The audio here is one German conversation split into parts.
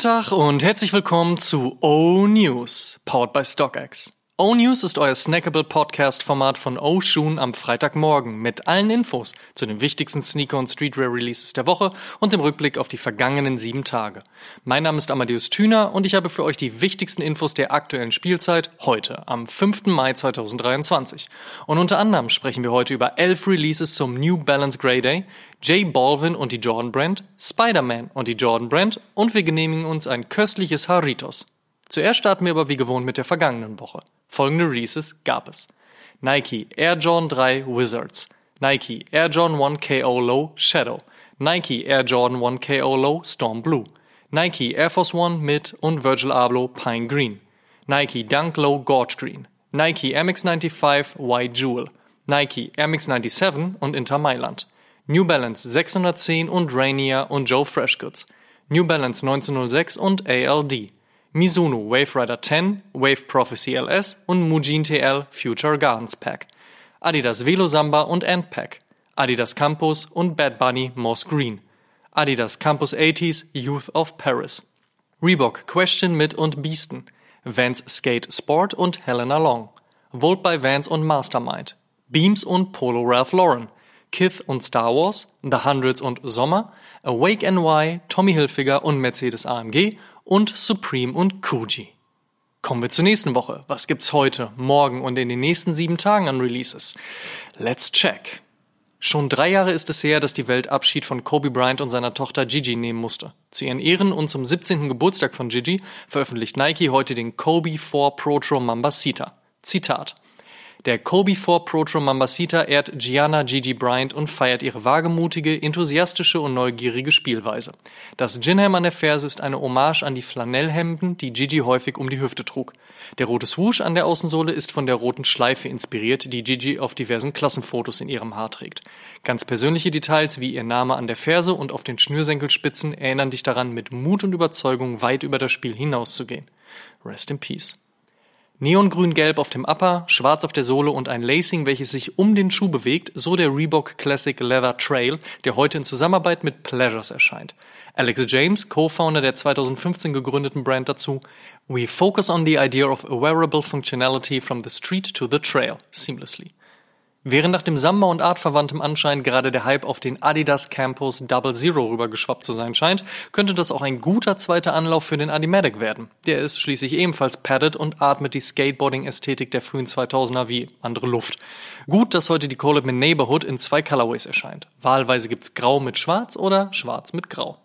Schönen guten Tag und herzlich willkommen zu O News, powered by StockX. O News ist euer snackable Podcast-Format von O Shoon am Freitagmorgen mit allen Infos zu den wichtigsten Sneaker- und Streetwear-Releases der Woche und dem Rückblick auf die vergangenen sieben Tage. Mein Name ist Amadeus Thüner und ich habe für euch die wichtigsten Infos der aktuellen Spielzeit heute, am 5. Mai 2023. Und unter anderem sprechen wir heute über elf Releases zum New Balance Grey Day, J Balvin und die Jordan Brand, Spider-Man und die Jordan Brand und wir genehmigen uns ein köstliches Haritos. Zuerst starten wir aber wie gewohnt mit der vergangenen Woche. Folgende Releases gab es. Nike Air Jordan 3 Wizards, Nike Air Jordan 1 KO Low Shadow, Nike Air Jordan 1 KO Low Storm Blue, Nike Air Force One mit und Virgil Abloh Pine Green, Nike Dunk Low Gorge Green, Nike MX95 White Jewel, Nike Air Max 97 und Inter Mailand, New Balance 610 und Rainier und Joe Freshgoods, New Balance 1906 und ALD, Mizuno Wave Rider 10, Wave Prophecy LS und Mujin TL Future Gardens Pack, Adidas Velo Samba und Ant Pack, Adidas Campus und Bad Bunny Moss Green, Adidas Campus 80s Youth of Paris, Reebok Question mit und Beasten, Vans Skate Sport und Helena Long, Volt by Vans und Mastermind, Beams und Polo Ralph Lauren, Kith und Star Wars, The Hundreds und Sommer, Awake NY, Tommy Hilfiger und Mercedes AMG und Supreme und Kuji. Kommen wir zur nächsten Woche. Was gibt's heute, morgen und in den nächsten sieben Tagen an Releases? Let's check. Schon drei Jahre ist es her, dass die Welt Abschied von Kobe Bryant und seiner Tochter Gigi nehmen musste. Zu ihren Ehren und zum 17. Geburtstag von Gigi veröffentlicht Nike heute den Kobe 4 Protro Mambasita. Zitat. Der Kobe 4 Protro Mambasita ehrt Gianna Gigi Bryant und feiert ihre wagemutige, enthusiastische und neugierige Spielweise. Das Ginham an der Ferse ist eine Hommage an die Flanellhemden, die Gigi häufig um die Hüfte trug. Der rote Swoosh an der Außensohle ist von der roten Schleife inspiriert, die Gigi auf diversen Klassenfotos in ihrem Haar trägt. Ganz persönliche Details wie ihr Name an der Ferse und auf den Schnürsenkelspitzen erinnern dich daran, mit Mut und Überzeugung weit über das Spiel hinauszugehen. Rest in Peace. Neongrün-gelb auf dem Upper, schwarz auf der Sohle und ein Lacing, welches sich um den Schuh bewegt, so der Reebok Classic Leather Trail, der heute in Zusammenarbeit mit Pleasures erscheint. Alex James, Co-Founder der 2015 gegründeten Brand dazu, We focus on the idea of a wearable functionality from the street to the trail, seamlessly. Während nach dem Samba und artverwandtem Anschein gerade der Hype auf den Adidas Campus Double Zero rübergeschwappt zu sein scheint, könnte das auch ein guter zweiter Anlauf für den Adimatic werden. Der ist schließlich ebenfalls padded und atmet die Skateboarding-Ästhetik der frühen 2000er wie andere Luft. Gut, dass heute die Collab mit Neighborhood in zwei Colorways erscheint. Wahlweise gibt's Grau mit Schwarz oder Schwarz mit Grau.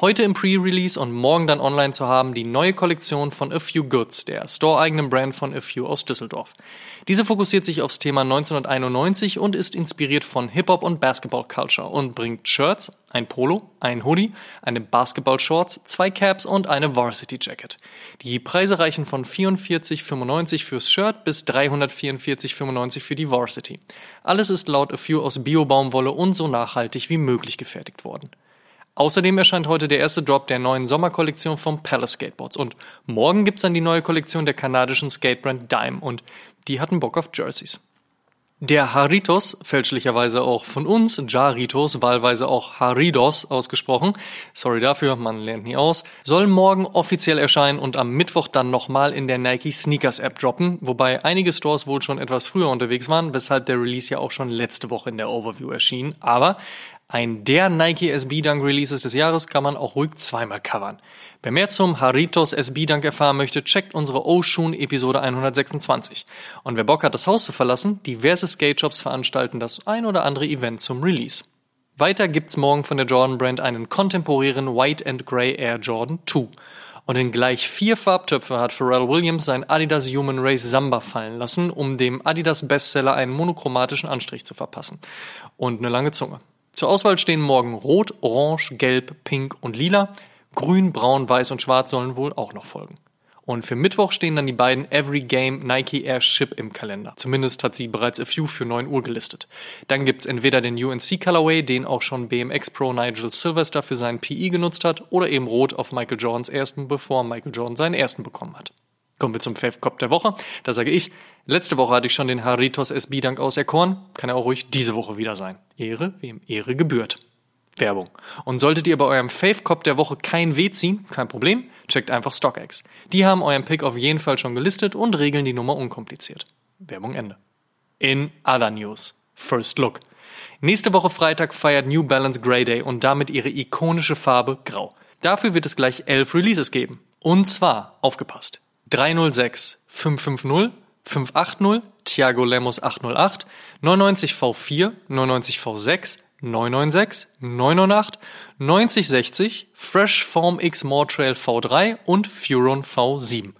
Heute im Pre-Release und morgen dann online zu haben die neue Kollektion von A Few Goods, der store-eigenen Brand von A Few aus Düsseldorf. Diese fokussiert sich aufs Thema 1991 und ist inspiriert von Hip-Hop und Basketball-Culture und bringt Shirts, ein Polo, ein Hoodie, eine Basketball-Shorts, zwei Caps und eine Varsity-Jacket. Die Preise reichen von 44,95 fürs Shirt bis 344,95 für die Varsity. Alles ist laut A Few aus Bio-Baumwolle und so nachhaltig wie möglich gefertigt worden. Außerdem erscheint heute der erste Drop der neuen Sommerkollektion von Palace Skateboards und morgen gibt's dann die neue Kollektion der kanadischen Skatebrand Dime und die hatten Bock auf Jerseys. Der Haritos, fälschlicherweise auch von uns, Jaritos, wahlweise auch Haridos ausgesprochen, sorry dafür, man lernt nie aus, soll morgen offiziell erscheinen und am Mittwoch dann nochmal in der Nike Sneakers App droppen, wobei einige Stores wohl schon etwas früher unterwegs waren, weshalb der Release ja auch schon letzte Woche in der Overview erschien. Aber ein der Nike SB Dunk Releases des Jahres kann man auch ruhig zweimal covern. Wer mehr zum Haritos SB Dunk erfahren möchte, checkt unsere Oshun Episode 126. Und wer Bock hat, das Haus zu verlassen, diverse Skate Shops veranstalten das ein oder andere Event zum Release. Weiter gibt's morgen von der Jordan Brand einen kontemporären White and Grey Air Jordan 2. Und in gleich vier Farbtöpfe hat Pharrell Williams sein Adidas Human Race Samba fallen lassen, um dem Adidas Bestseller einen monochromatischen Anstrich zu verpassen. Und eine lange Zunge. Zur Auswahl stehen morgen Rot, Orange, Gelb, Pink und Lila. Grün, Braun, Weiß und Schwarz sollen wohl auch noch folgen. Und für Mittwoch stehen dann die beiden Every Game Nike Air Ship im Kalender. Zumindest hat sie bereits a few für 9 Uhr gelistet. Dann gibt's entweder den UNC Colorway, den auch schon BMX Pro Nigel Sylvester für seinen PE genutzt hat, oder eben Rot auf Michael Jordans ersten, bevor Michael Jordan seinen ersten bekommen hat. Kommen wir zum Fave Cop der Woche. Da sage ich, letzte Woche hatte ich schon den Haritos SB Dank auserkoren. Kann er auch ruhig diese Woche wieder sein. Ehre, wem Ehre gebührt. Werbung. Und solltet ihr bei eurem Fave-Cop der Woche kein W ziehen, kein Problem, checkt einfach StockX. Die haben euren Pick auf jeden Fall schon gelistet und regeln die Nummer unkompliziert. Werbung Ende. In other news. First Look. Nächste Woche Freitag feiert New Balance Grey Day und damit ihre ikonische Farbe Grau. Dafür wird es gleich elf Releases geben. Und zwar, aufgepasst, 306, 550, 580, Thiago Lemos 808, 99 V4, 99 V6, 996, 998, 9060, Fresh Form X Mortrail V3 und Furon V7.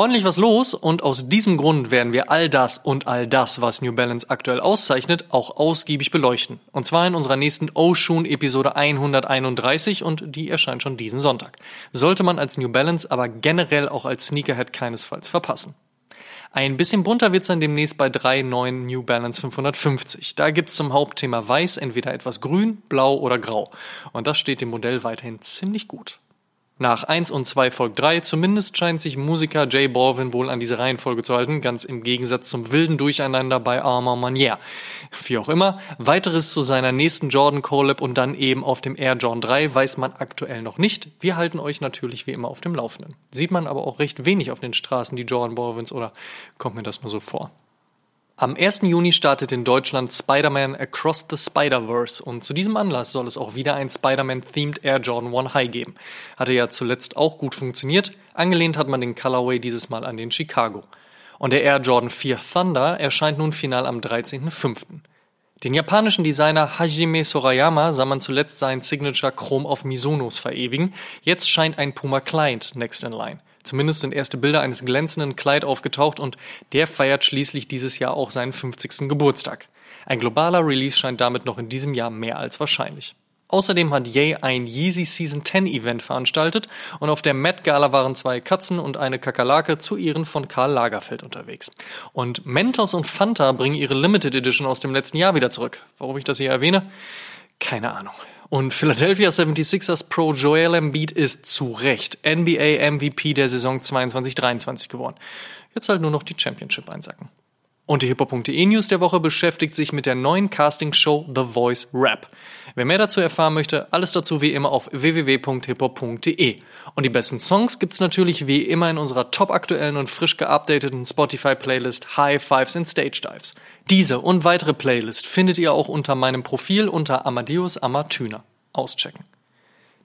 Ordentlich was los und aus diesem Grund werden wir all das und all das, was New Balance aktuell auszeichnet, auch ausgiebig beleuchten. Und zwar in unserer nächsten Oshun Episode 131 und die erscheint schon diesen Sonntag. Sollte man als New Balance aber generell auch als Sneakerhead keinesfalls verpassen. Ein bisschen bunter wird's dann demnächst bei drei neuen New Balance 550. Da gibt's zum Hauptthema Weiß entweder etwas grün, blau oder grau. Und das steht dem Modell weiterhin ziemlich gut. Nach 1 und 2 folgt 3. Zumindest scheint sich Musiker Jay Balvin wohl an diese Reihenfolge zu halten, ganz im Gegensatz zum wilden Durcheinander bei Armand Manier. Wie auch immer, weiteres zu seiner nächsten Jordan Collab und dann eben auf dem Air Jordan 3 weiß man aktuell noch nicht. Wir halten euch natürlich wie immer auf dem Laufenden. Sieht man aber auch recht wenig auf den Straßen die Jordan Balvins oder kommt mir das nur so vor? Am 1. Juni startet in Deutschland Spider-Man Across the Spider-Verse und zu diesem Anlass soll es auch wieder ein Spider-Man-themed Air Jordan 1 High geben. Hatte ja zuletzt auch gut funktioniert. Angelehnt hat man den Colorway dieses Mal an den Chicago. Und der Air Jordan 4 Thunder erscheint nun final am 13.05. Den japanischen Designer Hajime Sorayama sah man zuletzt seinen Signature Chrom auf Misonos verewigen. Jetzt scheint ein Puma Client next in line. Zumindest sind erste Bilder eines glänzenden Kleid aufgetaucht und der feiert schließlich dieses Jahr auch seinen 50. Geburtstag. Ein globaler Release scheint damit noch in diesem Jahr mehr als wahrscheinlich. Außerdem hat Ye ein Yeezy Season 10 Event veranstaltet und auf der Met Gala waren zwei Katzen und eine Kakerlake zu Ehren von Karl Lagerfeld unterwegs. Und Mentos und Fanta bringen ihre Limited Edition aus dem letzten Jahr wieder zurück. Warum ich das hier erwähne? Keine Ahnung. Und Philadelphia 76ers Pro Joel Embiid ist zu Recht NBA MVP der Saison 22-23 geworden. Jetzt halt nur noch die Championship einsacken. Und die hiphop.de News der Woche beschäftigt sich mit der neuen Casting-Show The Voice Rap. Wer mehr dazu erfahren möchte, alles dazu wie immer auf www.hiphop.de. Und die besten Songs gibt's natürlich wie immer in unserer top aktuellen und frisch geupdateten Spotify-Playlist High Fives and Stage Dives. Diese und weitere Playlist findet ihr auch unter meinem Profil unter Amadeus Amatüner. Auschecken.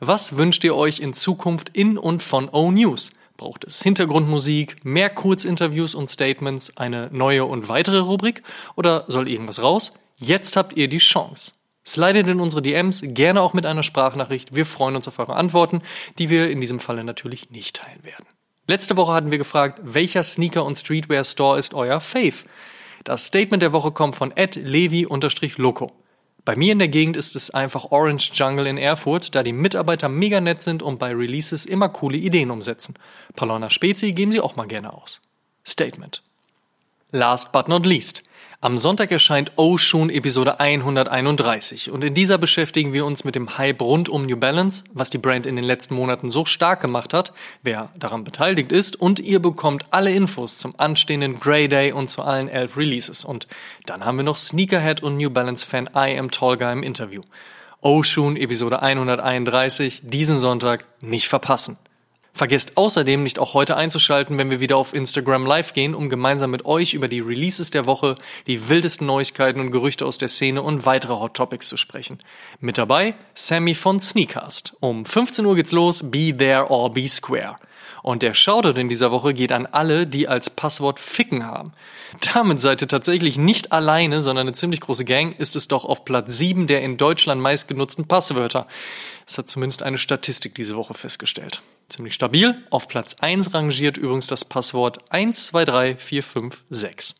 was wünscht ihr euch in Zukunft in und von O News? Braucht es Hintergrundmusik, mehr Kurzinterviews und Statements, eine neue und weitere Rubrik oder soll irgendwas raus? Jetzt habt ihr die Chance. Slidet in unsere DMs, gerne auch mit einer Sprachnachricht. Wir freuen uns auf eure Antworten, die wir in diesem Falle natürlich nicht teilen werden. Letzte Woche hatten wir gefragt, welcher Sneaker- und Streetwear-Store ist euer Fave? Das Statement der Woche kommt von levi-loco. Bei mir in der Gegend ist es einfach Orange Jungle in Erfurt, da die Mitarbeiter mega nett sind und bei Releases immer coole Ideen umsetzen. Palona Spezi geben sie auch mal gerne aus. Statement. Last but not least. Am Sonntag erscheint Oshun Episode 131 und in dieser beschäftigen wir uns mit dem Hype rund um New Balance, was die Brand in den letzten Monaten so stark gemacht hat, wer daran beteiligt ist und ihr bekommt alle Infos zum anstehenden Grey Day und zu allen elf Releases. Und dann haben wir noch Sneakerhead und New Balance Fan I Am Tolga im Interview. Oshun Episode 131 diesen Sonntag nicht verpassen. Vergesst außerdem nicht auch heute einzuschalten, wenn wir wieder auf Instagram Live gehen, um gemeinsam mit euch über die Releases der Woche, die wildesten Neuigkeiten und Gerüchte aus der Szene und weitere Hot Topics zu sprechen. Mit dabei Sammy von Sneakcast. Um 15 Uhr geht's los, be there or be square. Und der Shoutout in dieser Woche geht an alle, die als Passwort Ficken haben. Damit seid ihr tatsächlich nicht alleine, sondern eine ziemlich große Gang ist es doch auf Platz 7 der in Deutschland meistgenutzten Passwörter. Das hat zumindest eine Statistik diese Woche festgestellt. Ziemlich stabil. Auf Platz 1 rangiert übrigens das Passwort 123456.